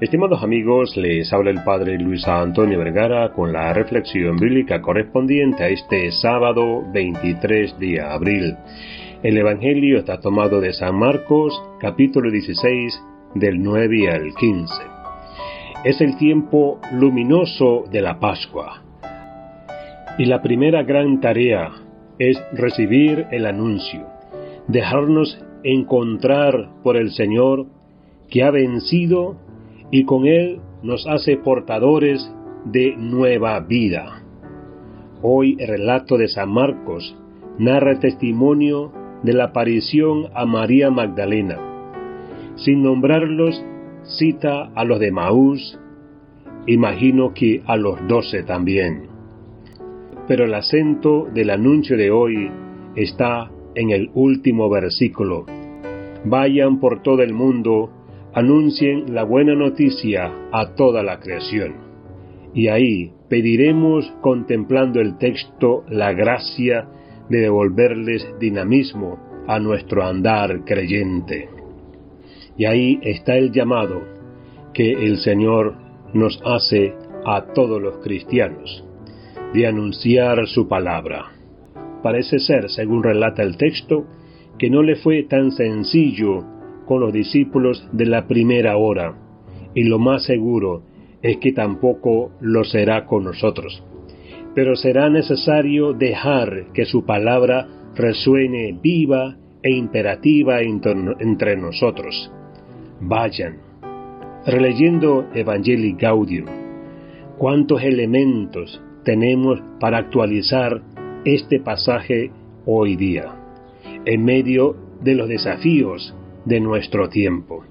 Estimados amigos, les habla el Padre Luis Antonio Vergara con la reflexión bíblica correspondiente a este sábado 23 de abril. El Evangelio está tomado de San Marcos, capítulo 16, del 9 al 15. Es el tiempo luminoso de la Pascua. Y la primera gran tarea es recibir el anuncio, dejarnos encontrar por el Señor que ha vencido y con él nos hace portadores de nueva vida. Hoy el relato de San Marcos narra testimonio de la aparición a María Magdalena. Sin nombrarlos, cita a los de Maús, imagino que a los doce también. Pero el acento del anuncio de hoy está en el último versículo. Vayan por todo el mundo anuncien la buena noticia a toda la creación. Y ahí pediremos, contemplando el texto, la gracia de devolverles dinamismo a nuestro andar creyente. Y ahí está el llamado que el Señor nos hace a todos los cristianos, de anunciar su palabra. Parece ser, según relata el texto, que no le fue tan sencillo con los discípulos de la primera hora, y lo más seguro es que tampoco lo será con nosotros. Pero será necesario dejar que su palabra resuene viva e imperativa entre nosotros. Vayan. Releyendo Evangelii Gaudium, ¿cuántos elementos tenemos para actualizar este pasaje hoy día? En medio de los desafíos de nuestro tiempo.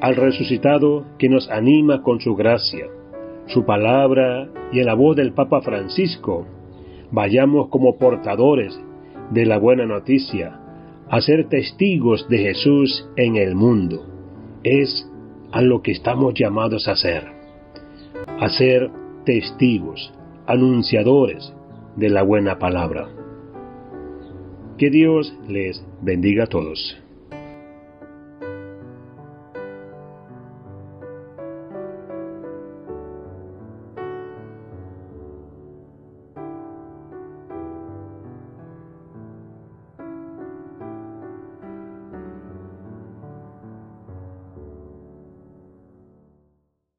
Al resucitado que nos anima con su gracia, su palabra y en la voz del Papa Francisco, vayamos como portadores de la buena noticia, a ser testigos de Jesús en el mundo. Es a lo que estamos llamados a hacer, a ser testigos, anunciadores de la buena palabra. Que Dios les bendiga a todos.